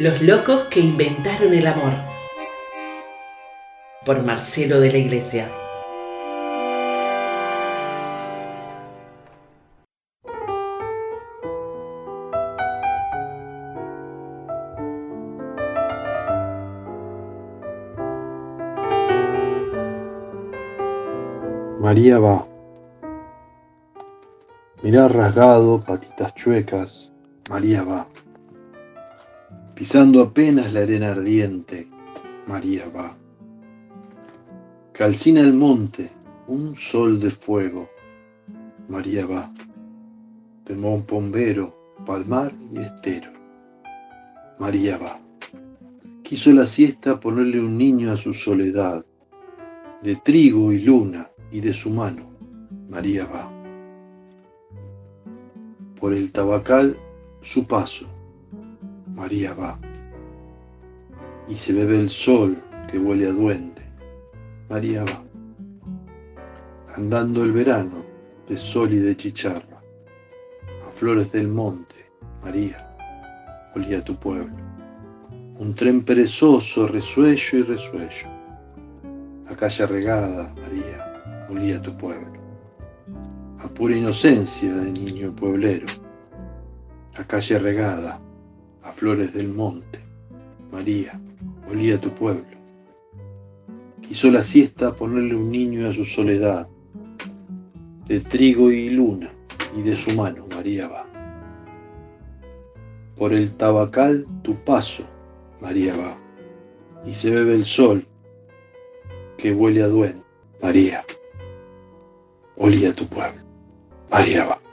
Los locos que inventaron el amor. Por Marcelo de la Iglesia. María va. Mirar rasgado, patitas chuecas, María va. Pisando apenas la arena ardiente, María va. Calcina el monte, un sol de fuego, María va. De Pombero, palmar y estero, María va. Quiso la siesta ponerle un niño a su soledad, de trigo y luna y de su mano, María va. Por el tabacal su paso, María va. Y se bebe el sol que huele a duende. María va. Andando el verano de sol y de chicharra. A flores del monte, María, olía tu pueblo. Un tren perezoso, resuello y resuello. La calle regada, María, olía tu pueblo. A pura inocencia de niño pueblero. La calle regada, a flores del monte. María, olía tu pueblo. Quiso la siesta ponerle un niño a su soledad, de trigo y luna, y de su mano María va. Por el tabacal tu paso, María va, y se bebe el sol que huele a duende. María, olía tu pueblo. María va.